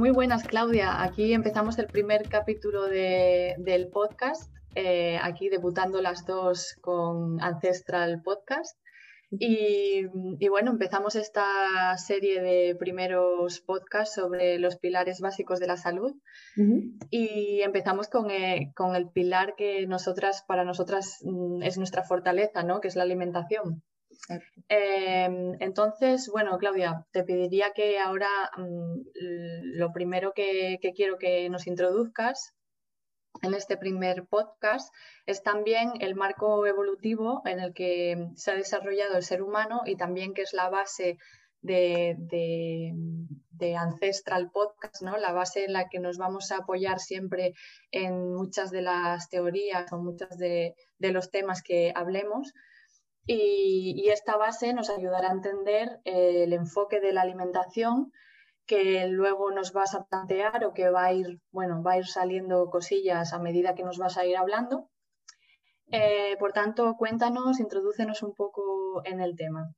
Muy buenas, Claudia. Aquí empezamos el primer capítulo del podcast, eh, aquí debutando las dos con Ancestral Podcast. Y, bueno, empezamos esta serie de primeros podcasts sobre los pilares básicos de la salud y empezamos con, eh, con, el pilar que nosotras, para nosotras mm, es nuestra fortaleza, ¿no? que es la alimentación. Em, entonces, bueno, Claudia, te pediría que ahora mm, lo primero que, quiero que nos introduzcas en este primer podcast es también el marco evolutivo en el que se ha desarrollado el ser humano y también que es la base de, Ancestral Podcast, ¿no? la base en la que nos vamos a apoyar siempre en muchas de las teorías o muchos de los temas que hablemos. Y, esta base nos ayudará a entender eh, el enfoque de la alimentación que luego nos vas a plantear o que va a ir, bueno, va a ir saliendo cosillas a medida que nos vas a ir hablando. Eh, por tanto, cuéntanos, introdúcenos un poco en el tema.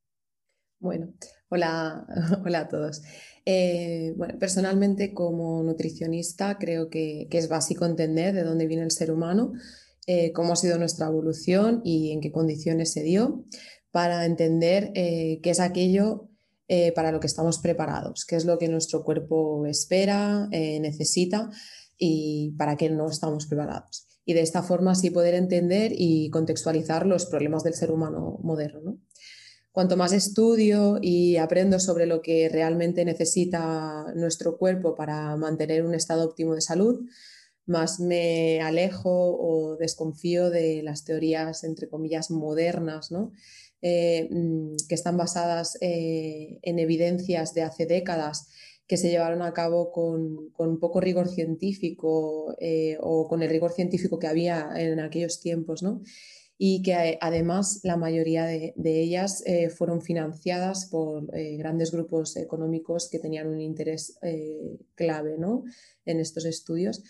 Bueno, hola, hola a todos. Eh, bueno, personalmente como nutricionista creo que, que, es básico entender de dónde viene el ser humano eh, cómo ha sido nuestra evolución y en qué condiciones se dio, para entender eh, qué es aquello eh, para lo que estamos preparados, qué es lo que nuestro cuerpo espera, necesita y para qué no estamos preparados. Y de esta forma sí poder entender y contextualizar los problemas del ser humano moderno. Cuanto más estudio y aprendo sobre lo que realmente necesita nuestro cuerpo para mantener un estado óptimo de salud, más me alejo o desconfío de las teorías, entre comillas, modernas, eh, mm, que están basadas eh, en evidencias de hace décadas que se llevaron a cabo con, poco rigor científico eh, o con el rigor científico que había en aquellos tiempos, y que además la mayoría de, ellas fueron financiadas por grandes grupos económicos que tenían un interés clave en estos estudios.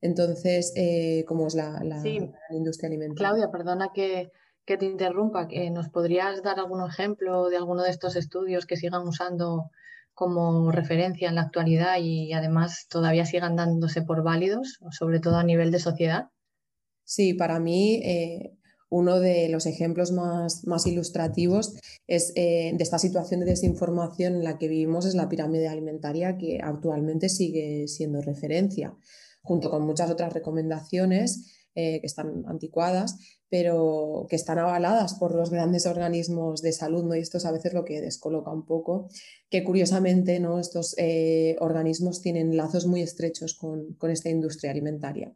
Entonces, eh, ¿cómo es la, industria alimentaria? Claudia, perdona que, te interrumpa. ¿Nos podrías dar algún ejemplo de alguno de estos estudios que sigan usando como referencia en la actualidad y además todavía sigan dándose por válidos, sobre todo a nivel de sociedad? Sí, para mí eh, uno de los ejemplos más, ilustrativos es, eh, de esta situación de desinformación en la que vivimos es la pirámide alimentaria que actualmente sigue siendo referencia junto con muchas otras recomendaciones eh, que están anticuadas, pero que están avaladas por los grandes organismos de salud, ¿no? y esto es a veces lo que descoloca un poco, que curiosamente ¿no? estos eh, organismos tienen lazos muy estrechos con, esta industria alimentaria.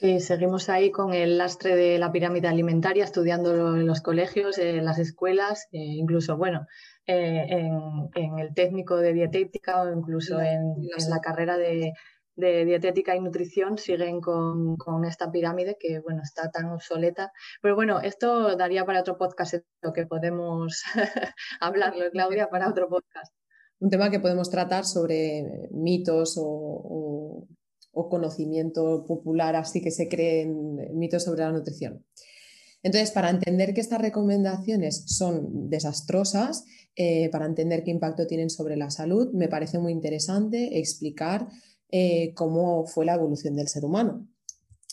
Sí, seguimos ahí con el lastre de la pirámide alimentaria, estudiándolo en los colegios, en las escuelas, e incluso, bueno, eh, en, el técnico de dietética o incluso en la carrera de, de dietética y nutrición siguen con, esta pirámide que bueno está tan obsoleta. Pero bueno, esto daría para otro podcast, lo que podemos hablarlo, Claudia, para otro podcast. Un tema que podemos tratar sobre mitos o, conocimiento popular, así que se creen mitos sobre la nutrición. Entonces, para entender que estas recomendaciones son desastrosas, eh, para entender qué impacto tienen sobre la salud, me parece muy interesante explicar eh, cómo fue la evolución del ser humano.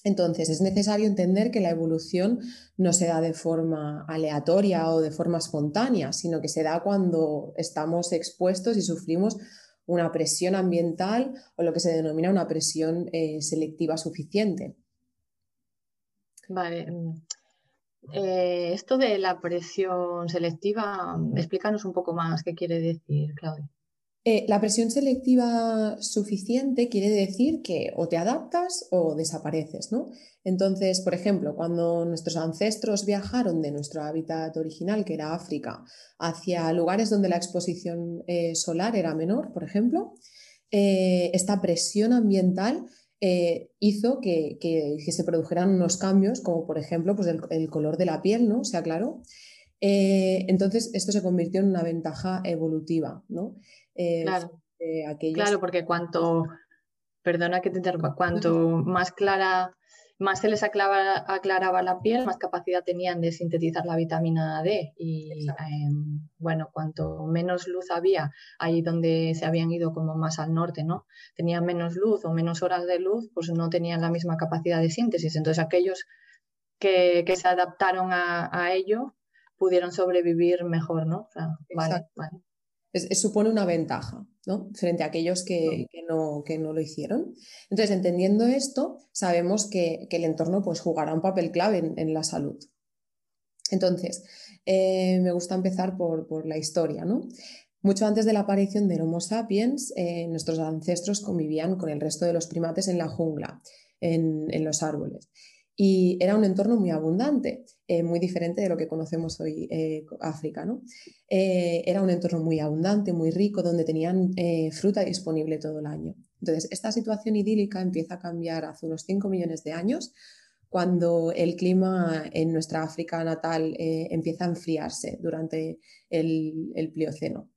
Entonces, es necesario entender que la evolución no se da de forma aleatoria o de forma espontánea, sino que se da cuando estamos expuestos y sufrimos una presión ambiental o lo que se denomina una presión eh, selectiva suficiente. Vale. Mm, eh, esto de la presión selectiva, explícanos un poco más qué quiere decir, Claudia. Eh, la presión selectiva suficiente quiere decir que o te adaptas o desapareces, ¿no? Entonces, por ejemplo, cuando nuestros ancestros viajaron de nuestro hábitat original, que era África, hacia lugares donde la exposición eh, solar era menor, por ejemplo, eh, esta presión ambiental hizo que, se produjeran unos cambios, como por ejemplo pues el, color de la piel, ¿no? Se aclaró. Eh, entonces, esto se convirtió en una ventaja evolutiva, ¿no? claro. claro, porque cuanto, perdona que te interrumpa, cuanto más clara más se les aclaraba, la piel, más capacidad tenían de sintetizar la vitamina D. Y em, bueno, cuanto menos luz había ahí donde se habían ido como más al norte, ¿no? Tenían menos luz o menos horas de luz, pues no tenían la misma capacidad de síntesis. Entonces aquellos que, se adaptaron a, ello pudieron sobrevivir mejor, ¿no? vale, vale supone una ventaja ¿no? frente a aquellos que, no, que, no, lo hicieron. Entonces, entendiendo esto, sabemos que, el entorno pues, jugará un papel clave en, la salud. Entonces, eh, me gusta empezar por, la historia. ¿no? Mucho antes de la aparición del Homo sapiens, eh, nuestros ancestros convivían con el resto de los primates en la jungla, en, en los árboles y era un entorno muy abundante, eh, muy diferente de lo que conocemos hoy eh, África. ¿no? Eh, era un entorno muy abundante, muy rico, donde tenían fruta disponible todo el año. Entonces, esta situación idílica empieza a cambiar hace unos 5 millones de años, cuando el clima en nuestra África natal empieza a enfriarse durante el, el Plioceno.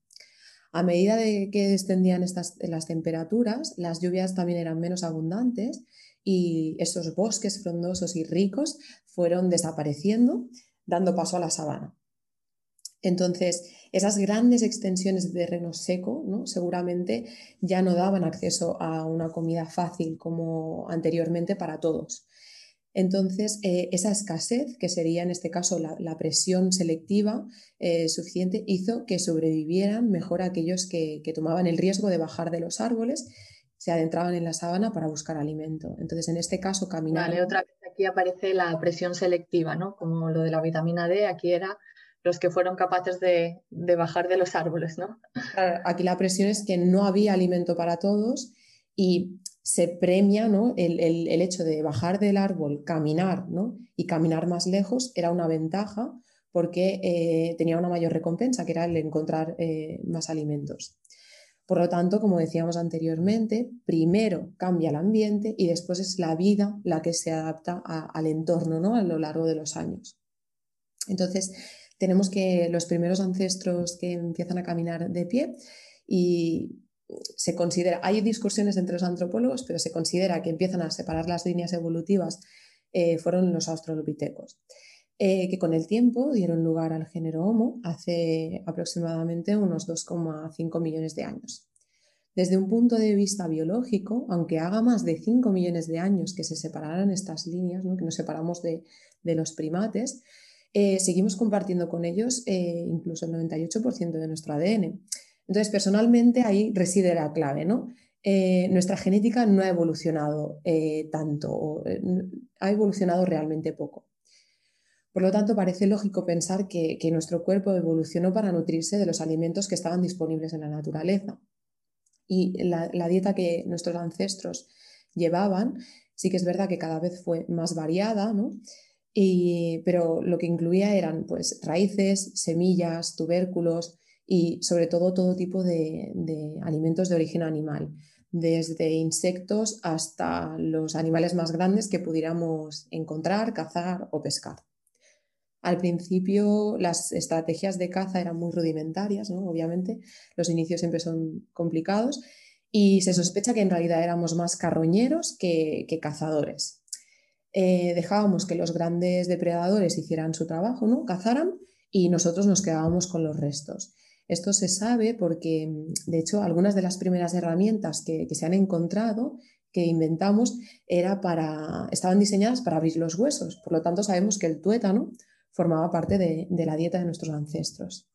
A medida de que descendían estas, las temperaturas, las lluvias también eran menos abundantes y esos bosques frondosos y ricos fueron desapareciendo, dando paso a la sabana. Entonces, esas grandes extensiones de terreno seco ¿no? seguramente ya no daban acceso a una comida fácil como anteriormente para todos. Entonces, eh, esa escasez, que sería en este caso la, presión selectiva eh, suficiente, hizo que sobrevivieran mejor aquellos que, que tomaban el riesgo de bajar de los árboles se adentraban en la sabana para buscar alimento. Entonces, en este caso, caminar. Vale, otra vez aquí aparece la presión selectiva, ¿no? Como lo de la vitamina D, aquí era los que fueron capaces de, bajar de los árboles, ¿no? aquí la presión es que no había alimento para todos y se premia ¿no? el, hecho de bajar del árbol, caminar ¿no? y caminar más lejos era una ventaja porque eh, tenía una mayor recompensa, que era el encontrar eh, más alimentos. Por lo tanto, como decíamos anteriormente, primero cambia el ambiente y después es la vida la que se adapta al entorno ¿no? a lo largo de los años. Entonces, tenemos que los primeros ancestros que empiezan a caminar de pie y se considera, hay discusiones entre los antropólogos, pero se considera que empiezan a separar las líneas evolutivas eh, fueron los australopitecos. Eh, que con el tiempo dieron lugar al género Homo hace aproximadamente unos 2,5 millones de años. Desde un punto de vista biológico, aunque haga más de 5 millones de años que se separaran estas líneas, que nos separamos de, los primates, eh, seguimos compartiendo con ellos eh, incluso el 98% de nuestro ADN. Entonces, personalmente ahí reside la clave, ¿no? nuestra genética no ha evolucionado tanto, ha evolucionado realmente poco. Por lo tanto, parece lógico pensar que, nuestro cuerpo evolucionó para nutrirse de los alimentos que estaban disponibles en la naturaleza. Y la, dieta que nuestros ancestros llevaban, sí que es verdad que cada vez fue más variada, pero lo que incluía eran pues, raíces, semillas, tubérculos y sobre todo todo tipo de alimentos de origen animal, desde insectos hasta los animales más grandes que pudiéramos encontrar, cazar o pescar. Al principio las estrategias de caza eran muy rudimentarias, ¿no? obviamente, los inicios siempre son complicados y se sospecha que en realidad éramos más carroñeros que, cazadores. Eh, dejábamos que los grandes depredadores hicieran su trabajo, ¿no? cazaran y nosotros nos quedábamos con los restos. Esto se sabe porque, de hecho, algunas de las primeras herramientas que, se han encontrado que inventamos para, estaban diseñadas para abrir los huesos. Por lo tanto, sabemos que el tuétano formaba parte de, la dieta de nuestros ancestros.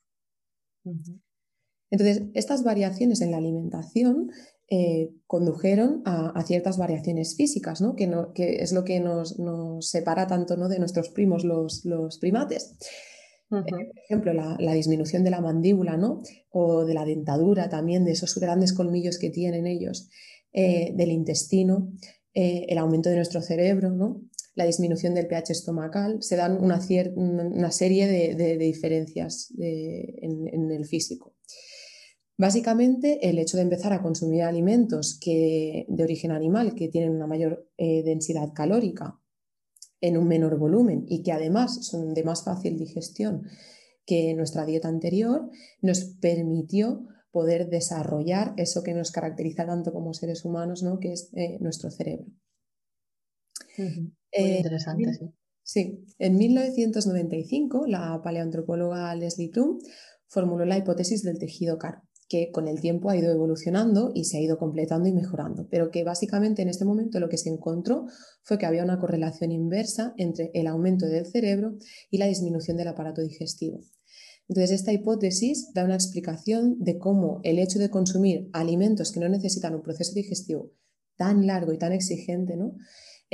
Entonces, estas variaciones en la alimentación eh, condujeron a, ciertas variaciones físicas, ¿no? Que, es lo que nos, separa tanto ¿no? de nuestros primos, los, primates. Eh, por ejemplo, la, disminución de la mandíbula ¿no? o de la dentadura también, de esos grandes colmillos que tienen ellos, eh, del intestino, el aumento de nuestro cerebro, ¿no? La disminución del pH estomacal, se dan una, una serie de, diferencias en, el físico. Básicamente, el hecho de empezar a consumir alimentos que, de origen animal que tienen una mayor eh, densidad calórica en un menor volumen y que además son de más fácil digestión que nuestra dieta anterior, nos permitió poder desarrollar eso que nos caracteriza tanto como seres humanos, ¿no? que es eh, nuestro cerebro. Muy eh, interesante, sí. Sí, en 1995 la paleoantropóloga Leslie Plum formuló la hipótesis del tejido caro que con el tiempo ha ido evolucionando y se ha ido completando y mejorando, pero que básicamente en este momento lo que se encontró fue que había una correlación inversa entre el aumento del cerebro y la disminución del aparato digestivo. Entonces, esta hipótesis da una explicación de cómo el hecho de consumir alimentos que no necesitan un proceso digestivo tan largo y tan exigente, ¿no?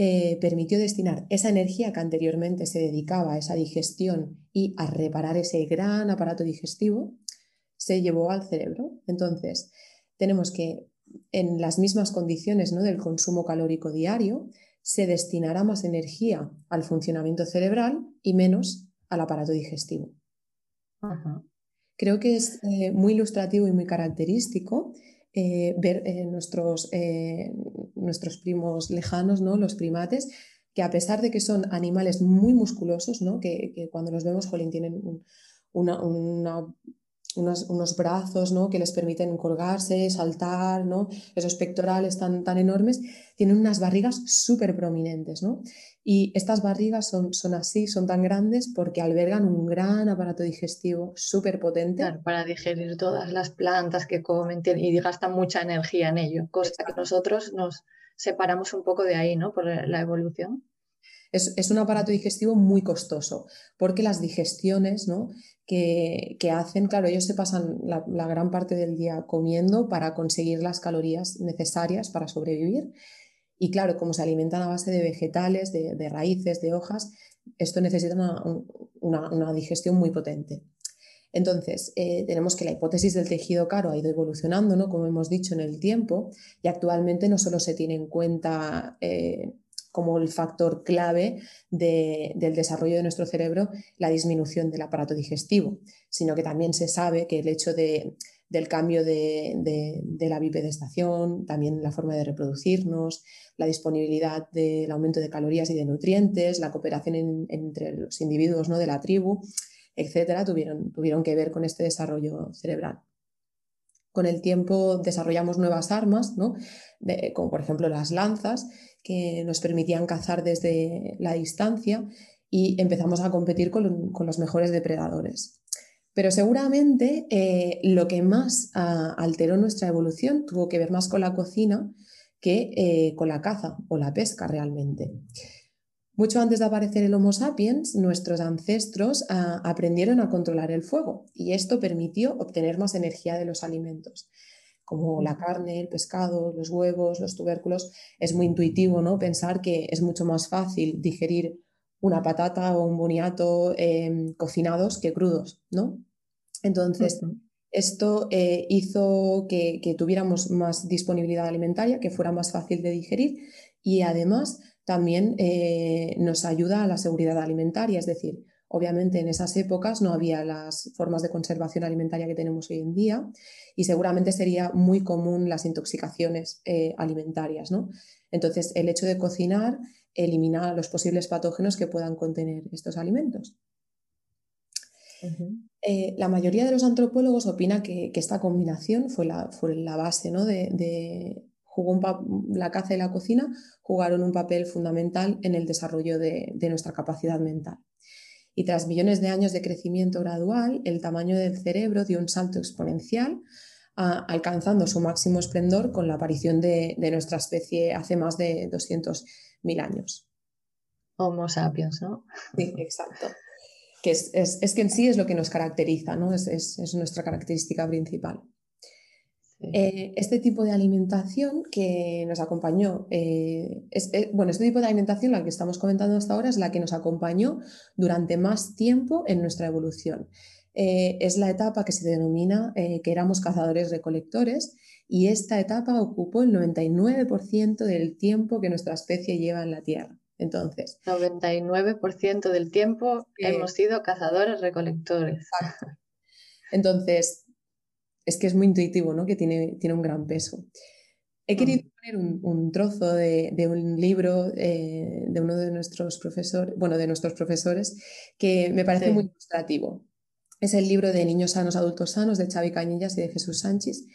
Eh, permitió destinar esa energía que anteriormente se dedicaba a esa digestión y a reparar ese gran aparato digestivo se llevó al cerebro. Entonces, tenemos que en las mismas condiciones ¿no? del consumo calórico diario, se destinará más energía al funcionamiento cerebral y menos al aparato digestivo. Creo que es eh, muy ilustrativo y muy característico eh, ver eh, nuestros, nuestros primos lejanos, ¿no? los primates, que a pesar de que son animales muy musculosos, ¿no? que, cuando los vemos, jolín, tienen una, unos, brazos ¿no? que les permiten colgarse, saltar, ¿no? esos pectorales tan, tan enormes, tienen unas barrigas súper prominentes. ¿no? Y estas barrigas son, son así, son tan grandes porque albergan un gran aparato digestivo súper potente. para digerir todas las plantas que comen y gastan mucha energía en ello, cosa que nosotros nos separamos un poco de ahí, ¿no? Por la evolución. Es, es, un aparato digestivo muy costoso, porque las digestiones ¿no? que, hacen, claro, ellos se pasan la, gran parte del día comiendo para conseguir las calorías necesarias para sobrevivir. Y claro, como se alimentan a base de vegetales, de, raíces, de hojas, esto necesita una, digestión muy potente. Entonces, eh, tenemos que la hipótesis del tejido caro ha ido evolucionando, ¿no? como hemos dicho, en el tiempo, y actualmente no solo se tiene en cuenta eh, como el factor clave del desarrollo de nuestro cerebro la disminución del aparato digestivo, sino que también se sabe que el hecho del cambio de, la bipedestación, también la forma de reproducirnos, la disponibilidad del aumento de calorías y de nutrientes, la cooperación entre los individuos ¿no? de la tribu, etcétera, tuvieron, tuvieron que ver con este desarrollo cerebral. Con el tiempo desarrollamos nuevas armas, ¿no? como por ejemplo las lanzas, que nos permitían cazar desde la distancia y empezamos a competir con, los mejores depredadores. Pero seguramente eh, lo que más ah, alteró nuestra evolución tuvo que ver más con la cocina que eh, con la caza o la pesca realmente. Mucho antes de aparecer el Homo sapiens, nuestros ancestros ah, aprendieron a controlar el fuego y esto permitió obtener más energía de los alimentos como la carne, el pescado, los huevos, los tubérculos, es muy intuitivo ¿no? pensar que es mucho más fácil digerir una patata o un boniato em, cocinados que crudos, ¿no? Entonces, esto eh, hizo que, tuviéramos más disponibilidad alimentaria, que fuera más fácil de digerir y además también eh, nos ayuda a la seguridad alimentaria, es decir, Obviamente en esas épocas no había las formas de conservación alimentaria que tenemos hoy en día y seguramente sería muy común las intoxicaciones eh, alimentarias. ¿no? Entonces, el hecho de cocinar elimina los posibles patógenos que puedan contener estos alimentos. Eh, la mayoría de los antropólogos opina que, esta combinación fue la, fue la base ¿no? de, jugó la caza y la cocina jugaron un papel fundamental en el desarrollo de nuestra capacidad mental y tras millones de años de crecimiento gradual, el tamaño del cerebro dio un salto exponencial, alcanzando su máximo esplendor con la aparición de, nuestra especie hace más de 200.000 años. Homo sapiens, ¿no? Sí, exacto. Que es, que en sí es lo que nos caracteriza, ¿no? es nuestra característica principal. Eh, este tipo de alimentación que nos acompañó, eh, eh, bueno, este tipo de alimentación, la que estamos comentando hasta ahora, es la que nos acompañó durante más tiempo en nuestra evolución. es la etapa que se denomina que éramos cazadores-recolectores y esta etapa ocupó el 99% del tiempo que nuestra especie lleva en la Tierra. Entonces, 99% del tiempo hemos sido cazadores-recolectores. Entonces, es que es muy intuitivo, ¿no? Que tiene, tiene un gran peso. He querido poner un, trozo de, un libro eh, de uno de nuestros profesores, bueno, de nuestros profesores, que me parece muy ilustrativo. Es el libro de Niños sanos, adultos sanos de Xavi Cañillas y de Jesús Sánchez,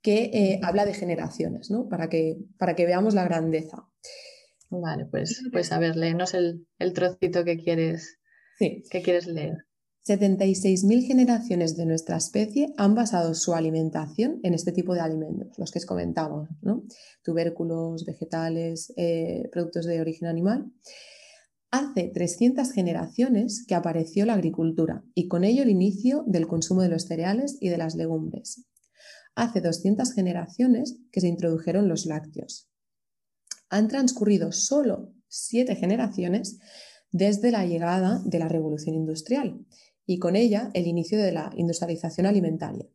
que eh, habla de generaciones, ¿no? Para que, para que veamos la grandeza. Vale, pues, pues a ver, léenos el, el trocito que quieres, que quieres leer. 76.000 generaciones de nuestra especie han basado su alimentación en este tipo de alimentos, los que os comentamos, ¿no? tubérculos, vegetales, eh, productos de origen animal. Hace 300 generaciones que apareció la agricultura y con ello el inicio del consumo de los cereales y de las legumbres. Hace 200 generaciones que se introdujeron los lácteos. Han transcurrido solo siete generaciones desde la llegada de la revolución industrial y con ella el inicio de la industrialización alimentaria,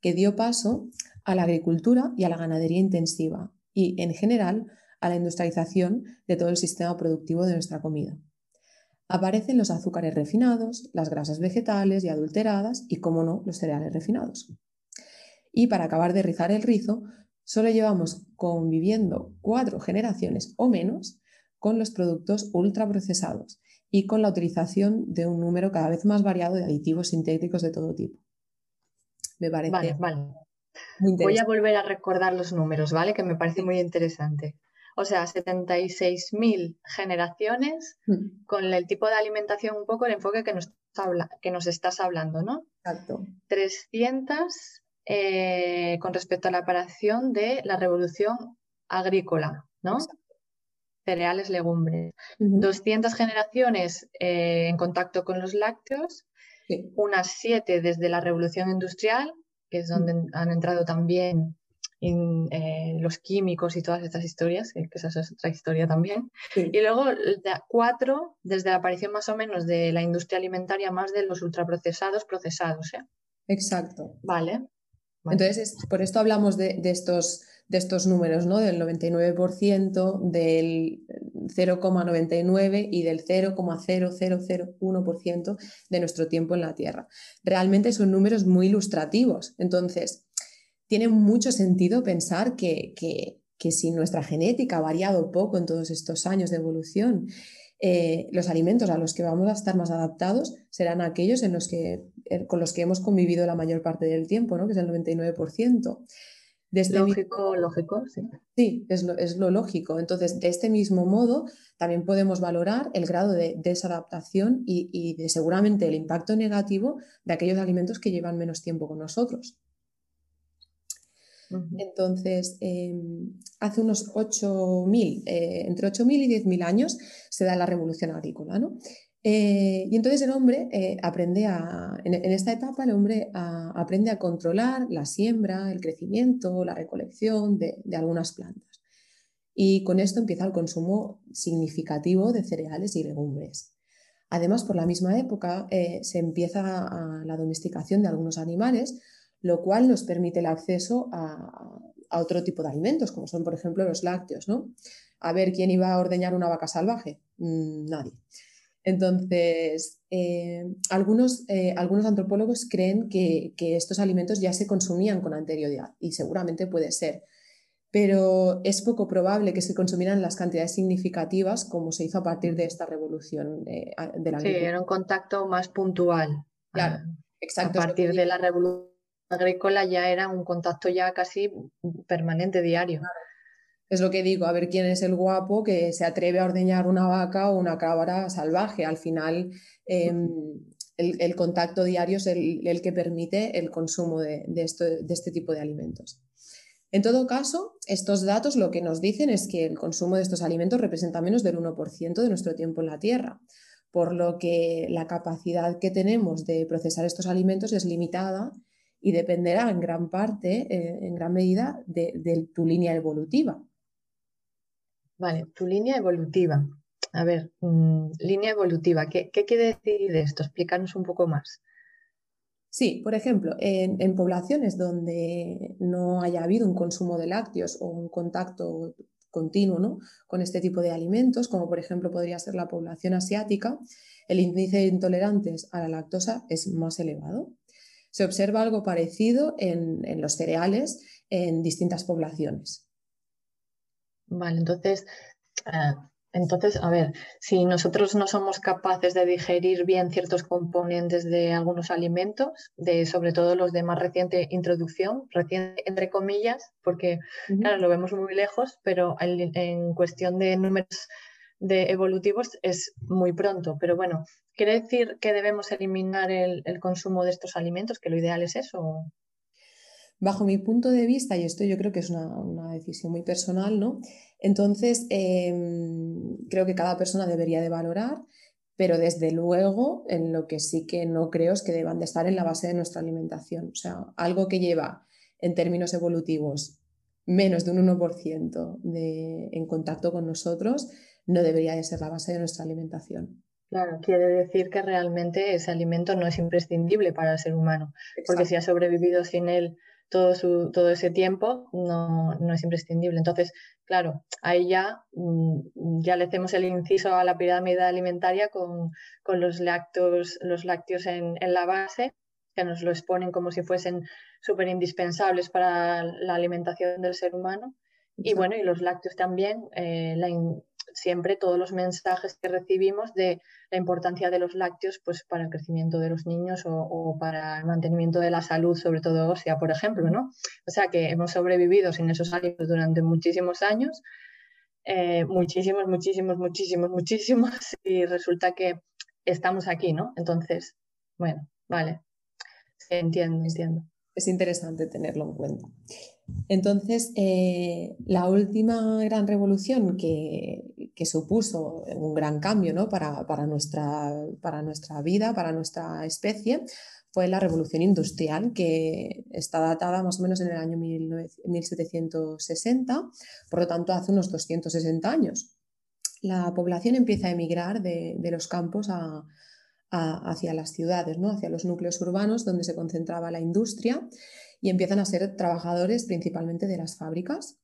que dio paso a la agricultura y a la ganadería intensiva y, en general, a la industrialización de todo el sistema productivo de nuestra comida. Aparecen los azúcares refinados, las grasas vegetales y adulteradas y, como no, los cereales refinados. Y para acabar de rizar el rizo, solo llevamos conviviendo cuatro generaciones o menos con los productos ultraprocesados, y con la utilización de un número cada vez más variado de aditivos sintéticos de todo tipo. Me parece. Vale, vale. Voy a volver a recordar los números, ¿vale? Que me parece muy interesante. O sea, 76.000 generaciones mm. con el tipo de alimentación, un poco el enfoque que nos, habla, que nos estás hablando, ¿no? Exacto. 300 eh, con respecto a la aparición de la revolución agrícola, ¿no? Cereales, legumbres. 200 generaciones eh, en contacto con los lácteos, unas 7 desde la revolución industrial, que es donde han entrado también eh, los químicos y todas estas historias, que esa es otra historia también. Y luego 4 desde la aparición más o menos de la industria alimentaria, más de los ultraprocesados procesados. ¿eh? Exacto. Vale. Entonces, por esto hablamos de, estos, de estos números, ¿no? Del 99%, del 0,99 y del 0,0001% de nuestro tiempo en la Tierra. Realmente son números muy ilustrativos. Entonces, tiene mucho sentido pensar que, que, que si nuestra genética ha variado poco en todos estos años de evolución, eh, los alimentos a los que vamos a estar más adaptados serán aquellos en los que, eh, con los que hemos convivido la mayor parte del tiempo, ¿no? que es el 99%. De este lógico, lógico, sí. Sí, es lo, es lo, lógico. Entonces, de este mismo modo, también podemos valorar el grado de desadaptación y, y de seguramente el impacto negativo de aquellos alimentos que llevan menos tiempo con nosotros. Entonces, em, hace unos 8.000, eh, entre 8.000 y 10.000 años se da la revolución agrícola, ¿no? Eh, y entonces el hombre eh, aprende a, en, esta etapa el hombre aprende a controlar la siembra, el crecimiento, la recolección de, algunas plantas. Y con esto empieza el consumo significativo de cereales y legumbres. Además, por la misma época se empieza la domesticación de algunos animales, lo cual nos permite el acceso a, otro tipo de alimentos, como son, por ejemplo, los lácteos. ¿no? A ver, ¿quién iba a ordeñar una vaca salvaje? Mm, nadie. Entonces, eh, algunos, eh, algunos, antropólogos creen que, estos alimentos ya se consumían con anterioridad y seguramente puede ser, pero es poco probable que se consumieran las cantidades significativas como se hizo a partir de esta revolución eh, de la Sí, era un contacto más puntual. Claro, ah, exacto. A partir de la revolución agrícola ya era un contacto ya casi permanente, diario. Es lo que digo, a ver quién es el guapo que se atreve a ordeñar una vaca o una cabra salvaje. Al final, em, el, contacto diario es el, que permite el consumo de, este tipo de alimentos. En todo caso, estos datos lo que nos dicen es que el consumo de estos alimentos representa menos del 1% de nuestro tiempo en la Tierra, por lo que la capacidad que tenemos de procesar estos alimentos es limitada y dependerá en gran parte, eh, en gran medida, de, tu línea evolutiva. Vale, tu línea evolutiva. A ver, mm, línea evolutiva, ¿qué, quiere decir esto? Explícanos un poco más. Sí, por ejemplo, en, poblaciones donde no haya habido un consumo de lácteos o un contacto continuo con este tipo de alimentos, como por ejemplo podría ser la población asiática, el índice de intolerantes a la lactosa es más elevado. Se observa algo parecido en, los cereales en distintas poblaciones. Vale, entonces, eh, entonces, a ver, si nosotros no somos capaces de digerir bien ciertos componentes de algunos alimentos, de sobre todo los de más reciente introducción, reciente entre comillas, porque claro, lo vemos muy lejos, pero en, cuestión de números de evolutivos es muy pronto. Pero bueno, ¿quiere decir que debemos eliminar el, el consumo de estos alimentos? Que lo ideal es eso. Bajo mi punto de vista, y esto yo creo que es una, decisión muy personal, ¿no? Entonces, em, creo que cada persona debería de valorar, pero desde luego en lo que sí que no creo es que deban de estar en la base de nuestra alimentación. O sea, algo que lleva en términos evolutivos menos de un 1% de, en contacto con nosotros, no debería de ser la base de nuestra alimentación. Claro, quiere decir que realmente ese alimento no es imprescindible para el ser humano, porque si ha sobrevivido sin él todo, su, todo ese tiempo no, no, es imprescindible. Entonces, claro, ahí ya, mm, ya le hacemos el inciso a la pirámide alimentaria con, con los, lácteos, los lácteos en, en, la base, que nos lo exponen como si fuesen súper indispensables para la alimentación del ser humano. Y bueno, y los lácteos también, eh, la, siempre todos los mensajes que recibimos de la importancia de los lácteos pues, para el crecimiento de los niños o, para el mantenimiento de la salud, sobre todo ósea, por ejemplo. ¿no? O sea que hemos sobrevivido sin esos alimentos durante muchísimos años, eh, muchísimos, muchísimos, muchísimos, muchísimos, y resulta que estamos aquí, ¿no? Entonces, bueno, vale, entiendo, entiendo. Es interesante tenerlo en cuenta. Entonces, eh, la última gran revolución que, supuso un gran cambio para, nuestra, para nuestra vida, para nuestra especie, fue la revolución industrial, que está datada más o menos en el año 1760, por lo tanto hace unos 260 años. La población empieza a emigrar de, los campos hacia las ciudades, ¿no? hacia los núcleos urbanos donde se concentraba la industria y empiezan a ser trabajadores principalmente de las fábricas.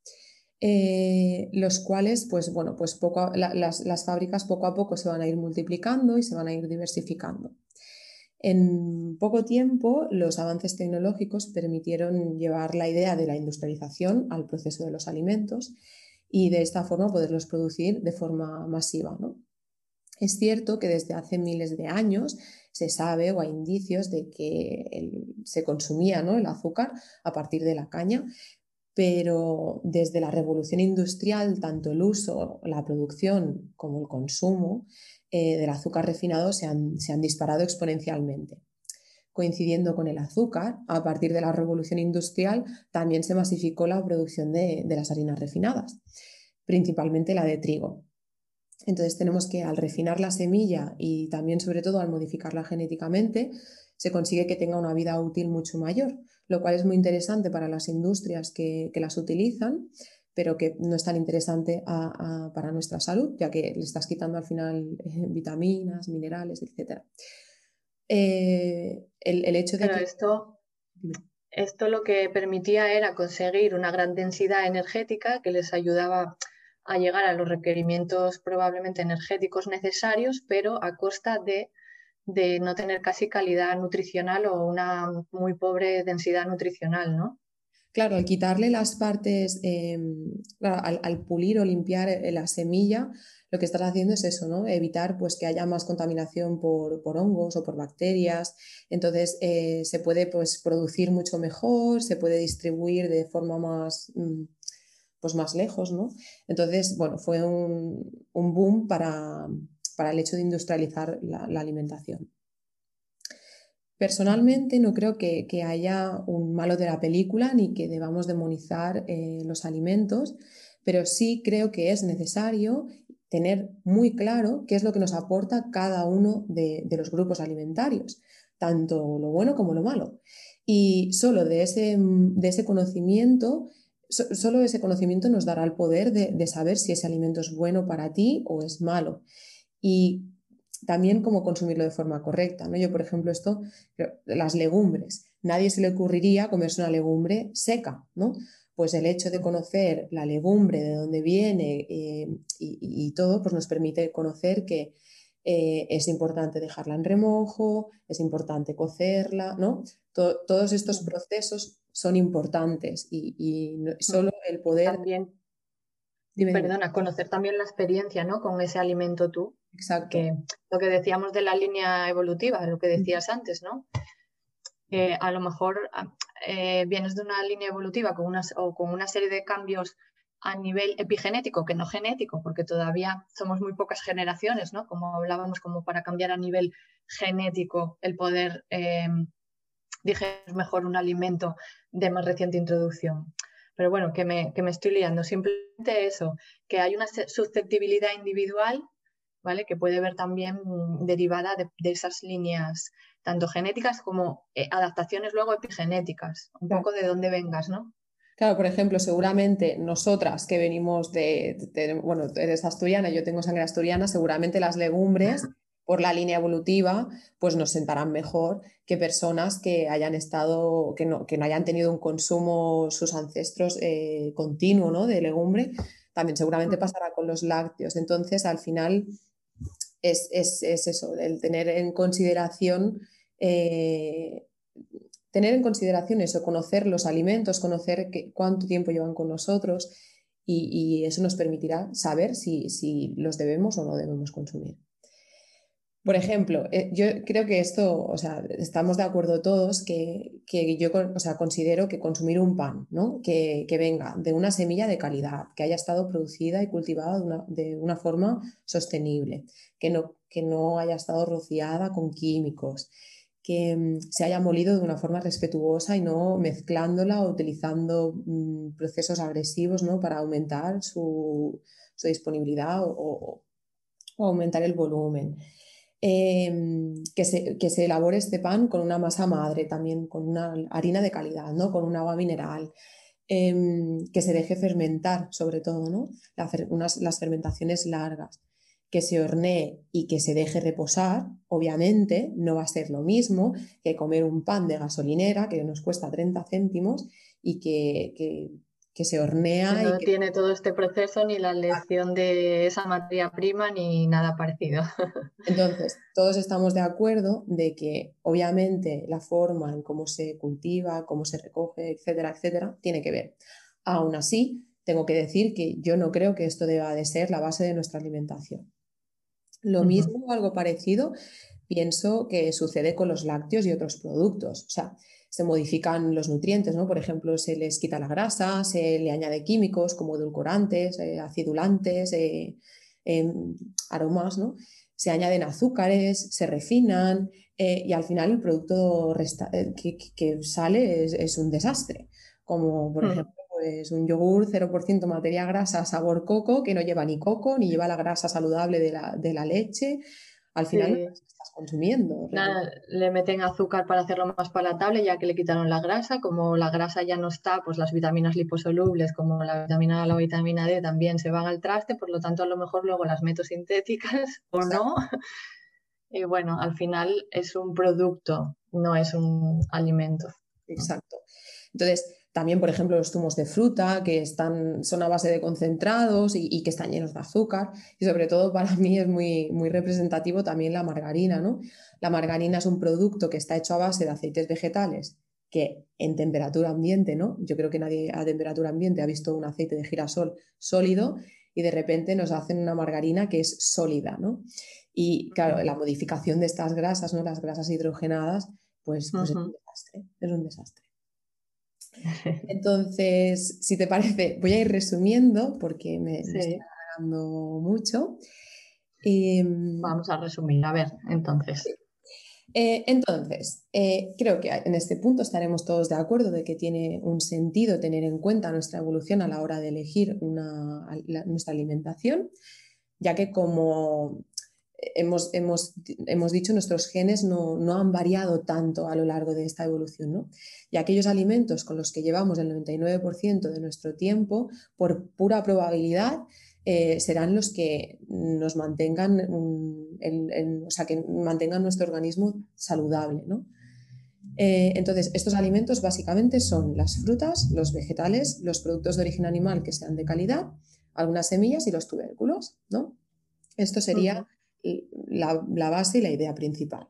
Eh, los cuales, pues bueno, pues poco las, fábricas poco a poco se van a ir multiplicando y se van a ir diversificando. En poco tiempo, los avances tecnológicos permitieron llevar la idea de la industrialización al proceso de los alimentos y de esta forma poderlos producir de forma masiva. Es cierto que desde hace miles de años se sabe o hay indicios de que se consumía ¿no? el azúcar a partir de la caña, pero desde la revolución industrial, tanto el uso, la producción como el consumo eh, del azúcar refinado se han, disparado exponencialmente. Coincidiendo con el azúcar, a partir de la revolución industrial también se masificó la producción de las harinas refinadas, principalmente la de trigo. Entonces tenemos que al refinar la semilla y también sobre todo al modificarla genéticamente, se consigue que tenga una vida útil mucho mayor, lo cual es muy interesante para las industrias que, las utilizan, pero que no es tan interesante para nuestra salud, ya que le estás quitando al final eh, vitaminas, minerales, etc. Eh, el, hecho de que... Esto, esto lo que permitía era conseguir una gran densidad energética que les ayudaba a llegar a los requerimientos probablemente energéticos necesarios, pero a costa de, no tener casi calidad nutricional o una muy pobre densidad nutricional, ¿no? Claro, al quitarle las partes, em, al, pulir o limpiar eh, la semilla, lo que estás haciendo es eso, ¿no? Evitar pues, que haya más contaminación por, hongos o por bacterias. Entonces eh, se puede pues, producir mucho mejor, se puede distribuir de forma más, mm, pues más lejos, ¿no? Entonces, bueno, fue un, boom para, el hecho de industrializar la, alimentación. Personalmente no creo que, haya un malo de la película ni que debamos demonizar eh, los alimentos, pero sí creo que es necesario tener muy claro qué es lo que nos aporta cada uno de, de los grupos alimentarios, tanto lo bueno como lo malo. Y solo de ese, de ese conocimiento solo ese conocimiento nos dará el poder de, saber si ese alimento es bueno para ti o es malo. Y también cómo consumirlo de forma correcta. ¿no? Yo, por ejemplo, esto, las legumbres. Nadie se le ocurriría comerse una legumbre seca, ¿no? Pues el hecho de conocer la legumbre, de dónde viene eh, y, todo, pues nos permite conocer que, eh, es importante dejarla en remojo, es importante cocerla, ¿no? todos estos procesos son importantes y, solo el poder... También, perdona, conocer también la experiencia, ¿no? Con ese alimento tú. Exacto. Que, lo que decíamos de la línea evolutiva, lo que decías antes, ¿no? Que a lo mejor ah, eh, vienes de una línea evolutiva con o con una serie de cambios a nivel epigenético que no genético, porque todavía somos muy pocas generaciones, ¿no? Como hablábamos, como para cambiar a nivel genético el poder em, digerir mejor un alimento de más reciente introducción. Pero bueno, que me, que me estoy liando. Simplemente eso, que hay una susceptibilidad individual, ¿vale? Que puede ver también derivada de, esas líneas, tanto genéticas como eh, adaptaciones luego epigenéticas, un poco de dónde vengas, ¿no? Claro, por ejemplo, seguramente nosotras que venimos de, bueno, eres asturiana, yo tengo sangre asturiana, seguramente las legumbres por la línea evolutiva, pues nos sentarán mejor que personas que hayan estado, que no, que no hayan tenido un consumo, sus ancestros eh, continuo ¿no? de legumbre. También seguramente mm. pasará con los lácteos. Entonces, al final, es, eso, el tener en consideración eh, tener en consideración eso, conocer los alimentos, conocer cuánto tiempo llevan con nosotros y, eso nos permitirá saber si, los debemos o no debemos consumir. Por ejemplo, eh, yo creo que esto, o sea, estamos de acuerdo todos que, yo o sea, considero que consumir un pan, ¿no? que, venga de una semilla de calidad, que haya estado producida y cultivada de una, de una forma sostenible, que no, que no haya estado rociada con químicos, que mm, se haya molido de una forma respetuosa y no mezclándola o utilizando mm, procesos agresivos ¿no? para aumentar su, disponibilidad o, aumentar el volumen. Em, que, se, que, se, elabore este pan con una masa madre, también con una harina de calidad, ¿no? con un agua mineral, em, que se deje fermentar sobre todo, ¿no? las fermentaciones largas que se hornee y que se deje reposar, obviamente no va a ser lo mismo que comer un pan de gasolinera que nos cuesta 30 céntimos y que, se hornea. no y tiene todo este proceso ni la elección de esa materia prima ni nada parecido. Entonces, todos estamos de acuerdo de que obviamente la forma en cómo se cultiva, cómo se recoge, etcétera, etcétera, tiene que ver. Aún así, tengo que decir que yo no creo que esto deba de ser la base de nuestra alimentación. Lo mismo algo parecido pienso que sucede con los lácteos y otros productos. O sea, se modifican los nutrientes, ¿no? Por ejemplo, se les quita la grasa, se le añade químicos como edulcorantes, eh, acidulantes, eh, em, aromas, ¿no? Se añaden azúcares, se refinan eh, y al final el producto que, sale es, un desastre. Como por mm. ejemplo pues un yogur 0% materia grasa, sabor coco, que no lleva ni coco, ni lleva la grasa saludable de la, leche. Al final estás consumiendo. le meten azúcar para hacerlo más palatable, ya que le quitaron la grasa. Como la grasa ya no está, pues las vitaminas liposolubles, como la vitamina A la vitamina D, también se van al traste, por lo tanto, a lo mejor luego las meto sintéticas o no. Y bueno, al final es un producto, no es un alimento. Exacto. Entonces, también, por ejemplo, los zumos de fruta, que están, son a base de concentrados y, que están llenos de azúcar. Y sobre todo para mí es muy, muy representativo también la margarina. ¿no? La margarina es un producto que está hecho a base de aceites vegetales que en temperatura ambiente, ¿no? Yo creo que nadie a temperatura ambiente ha visto un aceite de girasol sólido y de repente nos hacen una margarina que es sólida, ¿no? Y claro, la modificación de estas grasas, ¿no? Las grasas hidrogenadas, pues, pues es un desastre, es un desastre. Entonces, si te parece, voy a ir resumiendo porque me, estoy alargando mucho. Em, Vamos a resumir, a ver, entonces. Eh, entonces, eh, creo que en este punto estaremos todos de acuerdo de que tiene un sentido tener en cuenta nuestra evolución a la hora de elegir nuestra alimentación, ya que como hemos, hemos, hemos dicho, nuestros genes no, han variado tanto a lo largo de esta evolución. ¿no? Y aquellos alimentos con los que llevamos el 99% de nuestro tiempo, por pura probabilidad, eh, serán los que nos mantengan, o sea, que mantengan nuestro organismo saludable. ¿no? Eh, entonces, estos alimentos básicamente son las frutas, los vegetales, los productos de origen animal que sean de calidad, algunas semillas y los tubérculos. ¿no? Esto sería la, la base y la idea principal.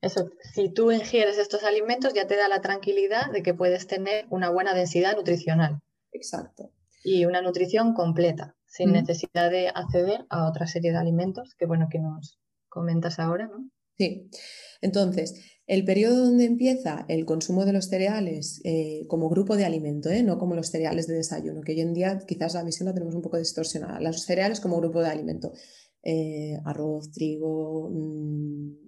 Eso, si tú ingieres estos alimentos ya te da la tranquilidad de que puedes tener una buena densidad nutricional. Exacto. Y una nutrición completa, sin necesidad de acceder a otra serie de alimentos, que bueno que nos comentas ahora, ¿no? Sí. Entonces, el periodo donde empieza el consumo de los cereales eh, como grupo de alimento, ¿eh? no como los cereales de desayuno, que hoy en día quizás la visión la tenemos un poco distorsionada. Los cereales como grupo de alimento, eh, arroz, trigo, mm,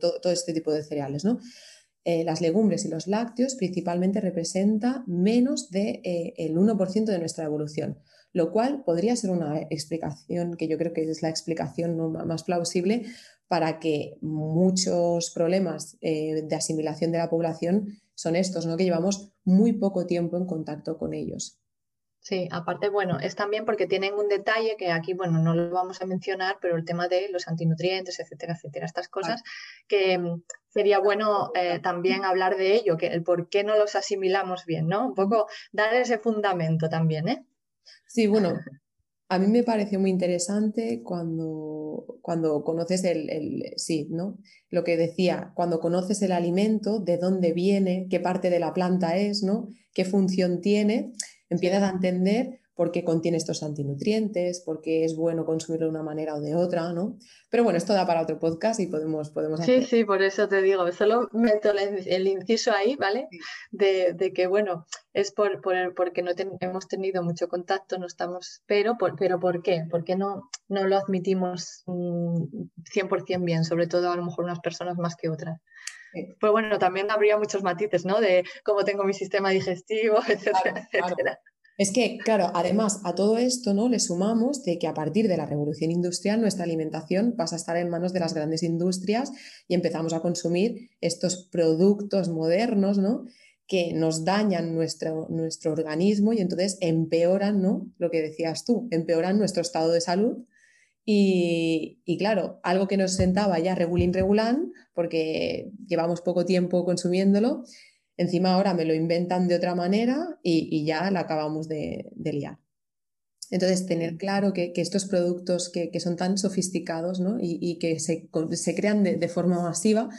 todo, este tipo de cereales, ¿no? Eh, las legumbres y los lácteos principalmente representa menos del de, eh, 1% de nuestra evolución, lo cual podría ser una explicación que yo creo que es la explicación más plausible para que muchos problemas eh, de asimilación de la población son estos, ¿no? que llevamos muy poco tiempo en contacto con ellos. Sí, aparte, bueno, es también porque tienen un detalle que aquí, bueno, no lo vamos a mencionar, pero el tema de los antinutrientes, etcétera, etcétera, estas cosas que mm, sería bueno eh, también hablar de ello, que el por qué no los asimilamos bien, ¿no? Un poco dar ese fundamento también, ¿eh? Sí, bueno, a mí me pareció muy interesante cuando, cuando conoces el, el, sí, ¿no? Lo que decía, cuando conoces el alimento, de dónde viene, qué parte de la planta es, ¿no? Qué función tiene empiezas a entender por qué contiene estos antinutrientes, por qué es bueno consumirlo de una manera o de otra, ¿no? Pero bueno, esto da para otro podcast y podemos, podemos Sí, sí, por eso te digo, solo meto el inciso ahí, ¿vale? De, que, bueno, es por, porque no hemos tenido mucho contacto, no estamos, pero, por, pero ¿por qué? ¿Por qué no, no lo admitimos 100% mm, bien? Sobre todo a lo mejor unas personas más que otras. Pues bueno, también habría muchos matices, ¿no? De cómo tengo mi sistema digestivo, etcétera, etcétera. Es que, claro, además a todo esto ¿no? le sumamos de que a partir de la revolución industrial nuestra alimentación pasa a estar en manos de las grandes industrias y empezamos a consumir estos productos modernos ¿no? que nos dañan nuestro, nuestro organismo y entonces empeoran, ¿no? lo que decías tú, empeoran nuestro estado de salud y, claro, algo que nos sentaba ya regulín regulán, porque llevamos poco tiempo consumiéndolo, encima ahora me lo inventan de otra manera y, ya la acabamos de, liar. Entonces, tener claro que, estos productos que, son tan sofisticados y, que se, crean de, de, forma masiva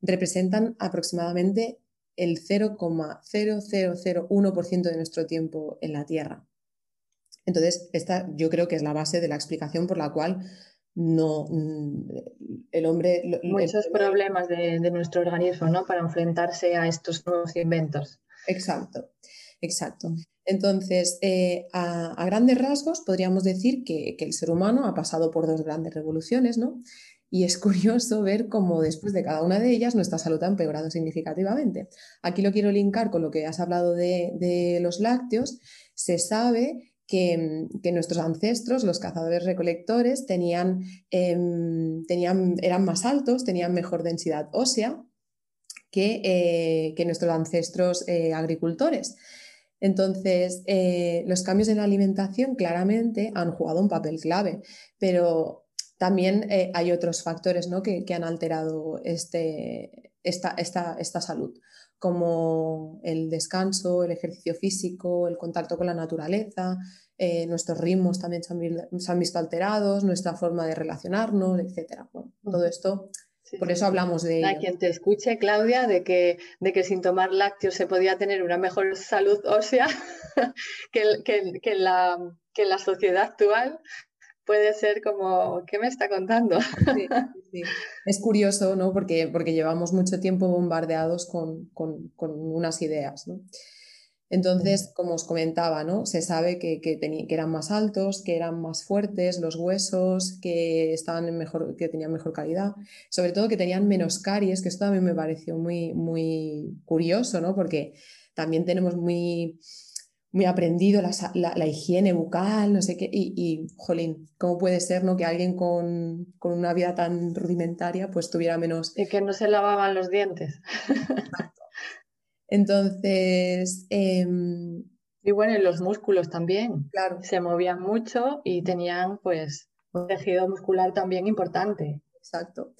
representan aproximadamente el 0,0001% de nuestro tiempo en la Tierra. Entonces, esta yo creo que es la base de la explicación por la cual no mm, el hombre... Muchos problemas de, nuestro organismo, ¿no? Para enfrentarse a estos nuevos inventos. Exacto, exacto. Entonces, eh, a, grandes rasgos podríamos decir que, el ser humano ha pasado por dos grandes revoluciones, ¿no? Y es curioso ver cómo después de cada una de ellas nuestra salud ha empeorado significativamente. Aquí lo quiero linkar con lo que has hablado de, de los lácteos. Se sabe Que, nuestros ancestros, los cazadores recolectores, tenían, em, tenían, eran más altos, tenían mejor densidad ósea que, eh, que nuestros ancestros eh, agricultores. Entonces, eh, los cambios en la alimentación claramente han jugado un papel clave, pero también hay otros factores ¿no? que, que, han alterado este, esta, esta, esta salud como el descanso, el ejercicio físico, el contacto con la naturaleza, eh, nuestros ritmos también se han, visto alterados, nuestra forma de relacionarnos, etc. todo esto, por eso hablamos de ello. Hay quien te escuche, Claudia, de que, de que sin tomar lácteos se podía tener una mejor salud ósea que, que, la, que la sociedad actual puede ser como, ¿qué me está contando? Es curioso, ¿no? Porque, porque llevamos mucho tiempo bombardeados con, con, con unas ideas, ¿no? Entonces, como os comentaba, ¿no? se sabe que, que, que, eran más altos, que eran más fuertes los huesos, que, estaban en mejor, que tenían mejor calidad, sobre todo que tenían menos caries, que esto también me pareció muy, muy curioso, ¿no? porque también tenemos muy, muy aprendido la, higiene bucal, no sé qué, y, jolín, ¿cómo puede ser ¿no? que alguien con, una vida tan rudimentaria pues tuviera menos... Y que no se lavaban los dientes. Entonces... Em, y bueno, y los músculos también. Claro. Se movían mucho y tenían pues un tejido muscular también importante. Exacto.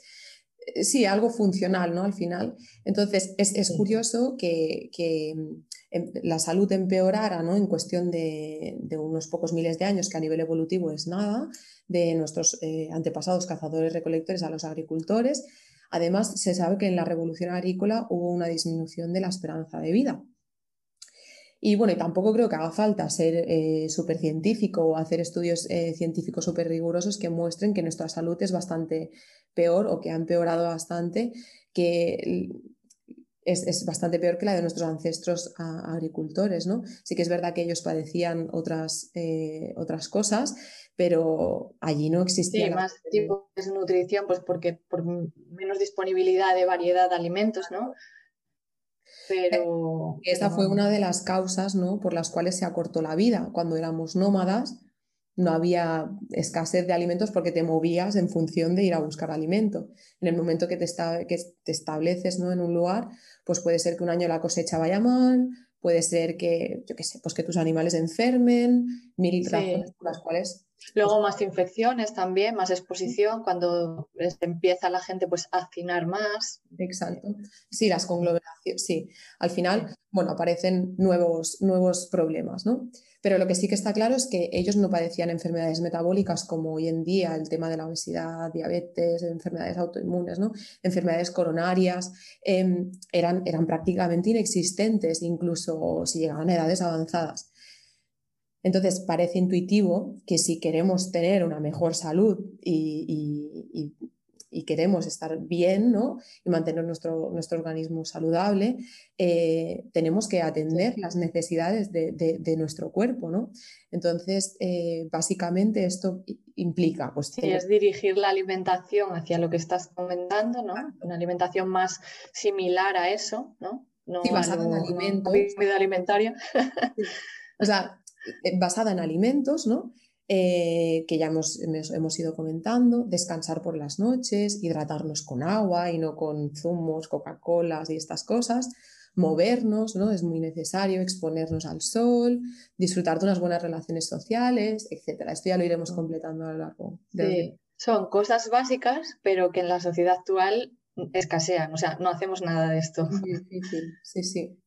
Eh, sí, algo funcional, ¿no? Al final. Entonces, es, curioso que, em, la salud empeorara ¿no? en cuestión de, unos pocos miles de años, que a nivel evolutivo es nada, de nuestros eh, antepasados cazadores-recolectores a los agricultores. Además, se sabe que en la revolución agrícola hubo una disminución de la esperanza de vida. Y bueno, y tampoco creo que haga falta ser eh, científico o hacer estudios eh, científicos súper rigurosos que muestren que nuestra salud es bastante peor o que ha empeorado bastante, que es, bastante peor que la de nuestros ancestros agricultores, ¿no? Sí que es verdad que ellos padecían otras, eh, otras cosas, pero allí no existía. Sí, más tipo de nutrición, pues porque por menos disponibilidad de variedad de alimentos, ¿no? Pero. Esa fue una de las causas ¿no? por las cuales se acortó la vida. Cuando éramos nómadas, no había escasez de alimentos porque te movías en función de ir a buscar alimento. En el momento que te, que te estableces ¿no? en un lugar, pues puede ser que un año la cosecha vaya mal, puede ser que, yo qué sé, pues que tus animales enfermen, mil razones por las cuales Luego más infecciones también, más exposición, cuando empieza la gente pues a hacinar más. Exacto. Sí, las conglomeraciones, sí. Al final, bueno, aparecen nuevos, nuevos problemas, ¿no? Pero lo que sí que está claro es que ellos no padecían enfermedades metabólicas como hoy en día, el tema de la obesidad, diabetes, enfermedades autoinmunes, ¿no? enfermedades coronarias, em, eran, eran prácticamente inexistentes, incluso si llegaban a edades avanzadas. Entonces, parece intuitivo que si queremos tener una mejor salud y, queremos estar bien ¿no? y mantener nuestro, nuestro organismo saludable, eh, tenemos que atender las necesidades de, nuestro cuerpo. ¿no? Entonces, eh, básicamente esto implica... Pues, sí, es dirigir la alimentación hacia lo que estás comentando, ¿no? una alimentación más similar a eso, ¿no? no sí, basada en alimentos. alimentaria. O sea, eh, basada en alimentos, ¿no? Eh, que ya hemos, hemos, ido comentando, descansar por las noches, hidratarnos con agua y no con zumos, Coca-Colas y estas cosas, movernos, ¿no? Es muy necesario exponernos al sol, disfrutar de unas buenas relaciones sociales, etc. Esto ya lo iremos completando a lo largo de Son cosas básicas, pero que en la sociedad actual escasean, o sea, no hacemos nada de esto. Sí, sí, sí. sí.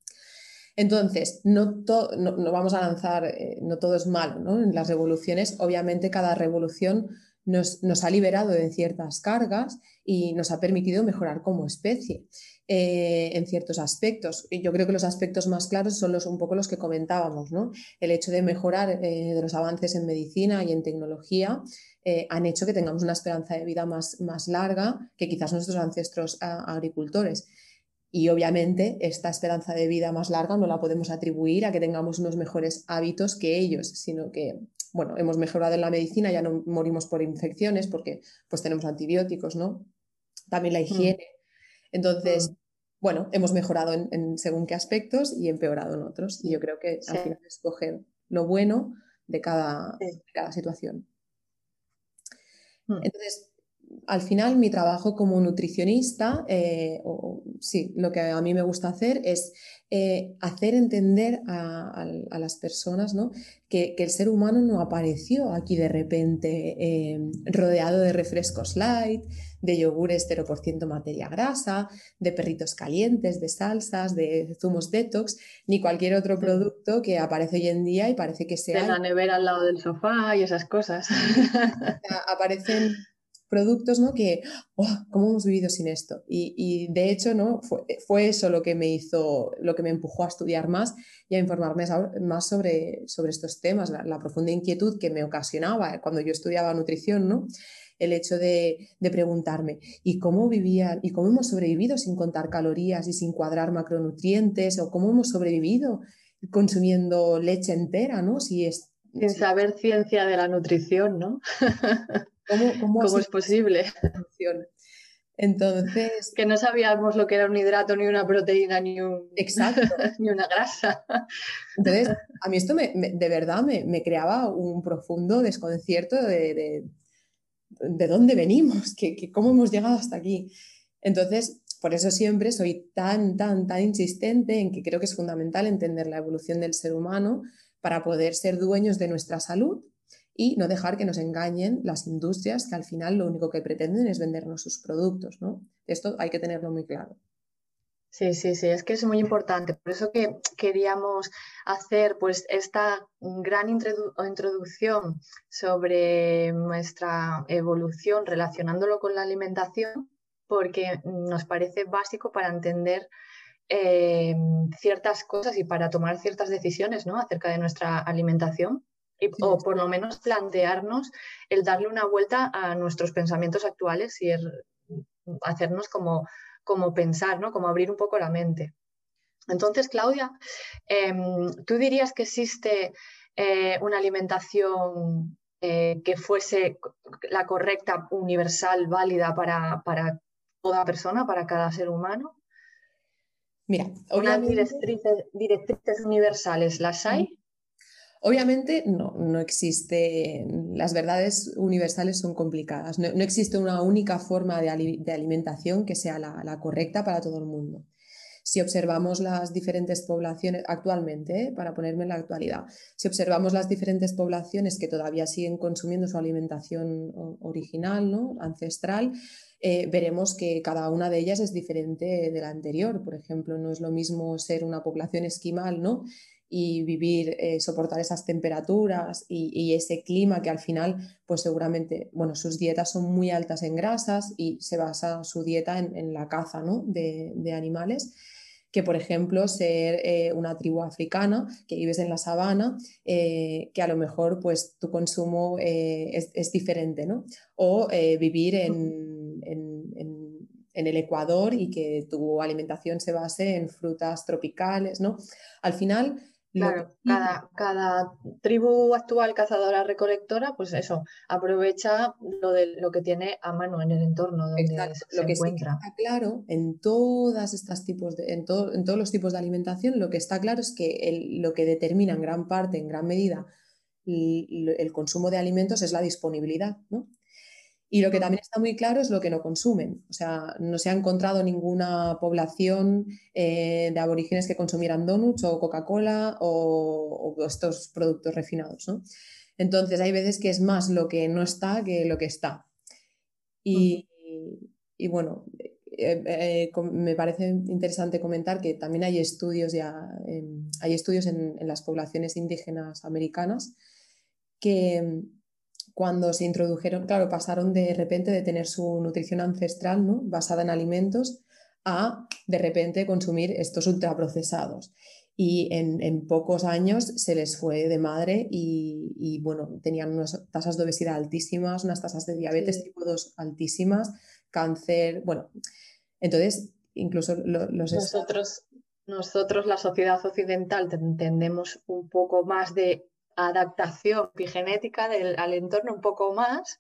Entonces, no, no, vamos a lanzar, eh, no todo es malo, ¿no? En las revoluciones, obviamente cada revolución nos, ha liberado de ciertas cargas y nos ha permitido mejorar como especie eh, en ciertos aspectos. Y yo creo que los aspectos más claros son los, un poco los que comentábamos, ¿no? El hecho de mejorar eh, de los avances en medicina y en tecnología han hecho que tengamos una esperanza de vida más, más larga que quizás nuestros ancestros agricultores. Y obviamente esta esperanza de vida más larga no la podemos atribuir a que tengamos unos mejores hábitos que ellos, sino que, bueno, hemos mejorado en la medicina, ya no morimos por infecciones porque pues tenemos antibióticos, ¿no? También la mm. higiene. Entonces, mm. bueno, hemos mejorado en, según qué aspectos y empeorado en otros. Y yo creo que al final es escoger lo bueno de cada, de cada situación. Mm. Entonces, al final mi trabajo como nutricionista, eh, o, sí, lo que a mí me gusta hacer es eh, hacer entender a, las personas ¿no? que, el ser humano no apareció aquí de repente eh, rodeado de refrescos light, de yogures 0% materia grasa, de perritos calientes, de salsas, de zumos detox, ni cualquier otro producto que aparece hoy en día y parece que sea... De la nevera al lado del sofá y esas cosas. aparecen productos, ¿no? Que, oh, ¿cómo hemos vivido sin esto? Y, de hecho, ¿no? Fue, eso lo que me hizo, lo que me empujó a estudiar más y a informarme más sobre, sobre estos temas, la, profunda inquietud que me ocasionaba cuando yo estudiaba nutrición, ¿no? El hecho de, preguntarme, ¿y cómo vivían, y cómo hemos sobrevivido sin contar calorías y sin cuadrar macronutrientes? ¿O cómo hemos sobrevivido consumiendo leche entera, ¿no? Si es, sin saber ciencia de la nutrición, ¿no? ¿Cómo, es posible? Entonces. Que no sabíamos lo que era un hidrato, ni una proteína, ni, un... Exacto. ni una grasa. Entonces, a mí esto de verdad me, creaba un profundo desconcierto de, de, dónde venimos, que, cómo hemos llegado hasta aquí. Entonces, por eso siempre soy tan, tan, tan insistente en que creo que es fundamental entender la evolución del ser humano para poder ser dueños de nuestra salud y no dejar que nos engañen las industrias que al final lo único que pretenden es vendernos sus productos. ¿no? Esto hay que tenerlo muy claro. Sí, sí, sí, es que es muy importante. Por eso que queríamos hacer pues esta gran introducción sobre nuestra evolución relacionándolo con la alimentación, porque nos parece básico para entender eh, ciertas cosas y para tomar ciertas decisiones ¿no? acerca de nuestra alimentación. O por lo menos plantearnos el darle una vuelta a nuestros pensamientos actuales y hacernos como como pensar, ¿no? Como abrir un poco la mente. Entonces, Claudia, em, ¿tú dirías que existe eh, una alimentación eh, que fuese la correcta, universal, válida para, toda persona, para cada ser humano? Mira, obviamente... directrices, directrices universales, ¿las hay? Obviamente no, no existe, las verdades universales son complicadas, no, existe una única forma de, alimentación que sea la, correcta para todo el mundo. Si observamos las diferentes poblaciones actualmente, para ponerme en la actualidad, si observamos las diferentes poblaciones que todavía siguen consumiendo su alimentación original, ¿no? ancestral, eh, veremos que cada una de ellas es diferente de la anterior. Por ejemplo, no es lo mismo ser una población esquimal, ¿no? Y vivir, eh, soportar esas temperaturas y, ese clima que al final, pues seguramente, bueno, sus dietas son muy altas en grasas y se basa su dieta en, la caza ¿no? de, animales que por ejemplo ser eh, una tribu africana que vives en la sabana, eh, que a lo mejor pues tu consumo es, diferente, ¿no? O vivir en, en, el Ecuador y que tu alimentación se base en frutas tropicales, ¿no? Al final Claro, cada, cada, tribu actual cazadora recolectora, pues eso, aprovecha lo de lo que tiene a mano en el entorno donde se lo que encuentra. está claro en todas estas tipos de, en, en, todos los tipos de alimentación, lo que está claro es que lo que determina en gran parte, en gran medida, el consumo de alimentos es la disponibilidad, ¿no? Y lo que también está muy claro es lo que no consumen. O sea, no se ha encontrado ninguna población eh, de aborígenes que consumieran donuts o Coca-Cola o, estos productos refinados. ¿no? Entonces, hay veces que es más lo que no está que lo que está. Y, bueno, eh, eh, me parece interesante comentar que también hay estudios, ya, hay estudios en las poblaciones indígenas americanas que cuando se introdujeron, claro, pasaron de repente de tener su nutrición ancestral, ¿no? basada en alimentos, a de repente consumir estos ultraprocesados. Y en, pocos años se les fue de madre y, bueno, tenían unas tasas de obesidad altísimas, unas tasas de diabetes tipo 2 altísimas, cáncer, bueno, entonces incluso los... Nosotros, nosotros, la sociedad occidental, entendemos un poco más de adaptación epigenética del, al entorno un poco más,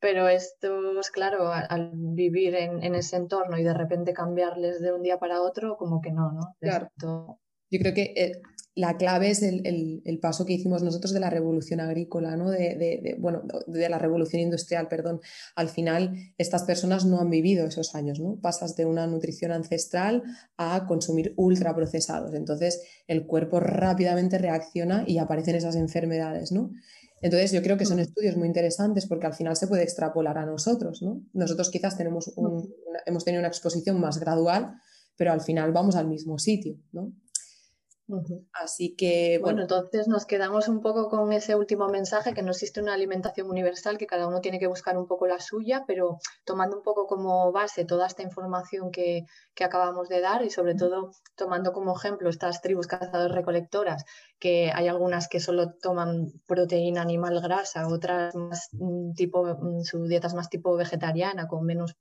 pero estos, claro, al, vivir en, ese entorno y de repente cambiarles de un día para otro, como que no, ¿no? Claro. Yo creo que eh, la clave es el, paso que hicimos nosotros de la revolución agrícola, ¿no? de, bueno, de la revolución industrial, perdón. Al final, estas personas no han vivido esos años, ¿no? Pasas de una nutrición ancestral a consumir ultraprocesados. Entonces, el cuerpo rápidamente reacciona y aparecen esas enfermedades, ¿no? Entonces, yo creo que son mm. estudios muy interesantes porque al final se puede extrapolar a nosotros, ¿no? Nosotros quizás tenemos mm. hemos tenido una exposición más gradual, pero al final vamos al mismo sitio, ¿no? Así que, bueno. entonces nos quedamos un poco con ese último mensaje, que no existe una alimentación universal, que cada uno tiene que buscar un poco la suya, pero tomando un poco como base toda esta información que, acabamos de dar y sobre todo tomando como ejemplo estas tribus cazadoras recolectoras, que hay algunas que solo toman proteína animal grasa, otras más mm, tipo, mm, su dieta es más tipo vegetariana, con menos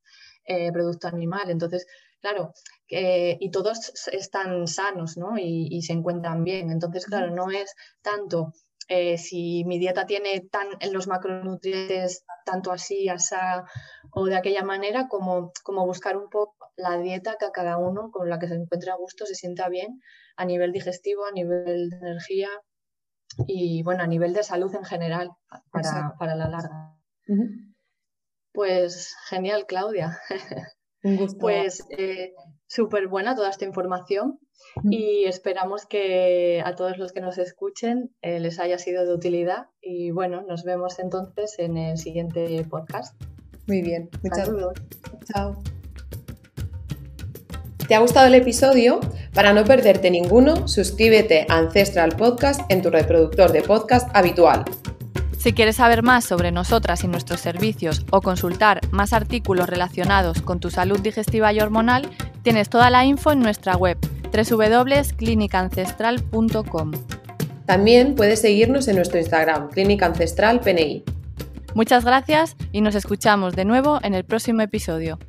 eh, producto animal. Entonces, claro, y todos están sanos ¿no? y, se encuentran bien. Entonces, claro, no es tanto eh, si mi dieta tiene tan, en los macronutrientes tanto así, asá o de aquella manera, como, como buscar un poco la dieta que a cada uno con la que se encuentre a gusto se sienta bien a nivel digestivo, a nivel de energía y bueno, a nivel de salud en general para, para la larga. Pues genial, Claudia. Un gusto. Pues eh, súper buena toda esta información y esperamos que a todos los que nos escuchen eh, les haya sido de utilidad y bueno, nos vemos entonces en el siguiente podcast. Muy bien, muchas gracias. Chao. ¿Te ha gustado el episodio? Para no perderte ninguno, suscríbete a Ancestral Podcast en tu reproductor de podcast habitual. Si quieres saber más sobre nosotras y nuestros servicios o consultar más artículos relacionados con tu salud digestiva y hormonal, tienes toda la info en nuestra web www.clinicancestral.com. También puedes seguirnos en nuestro Instagram, Clínica Ancestral PNI. Muchas gracias y nos escuchamos de nuevo en el próximo episodio.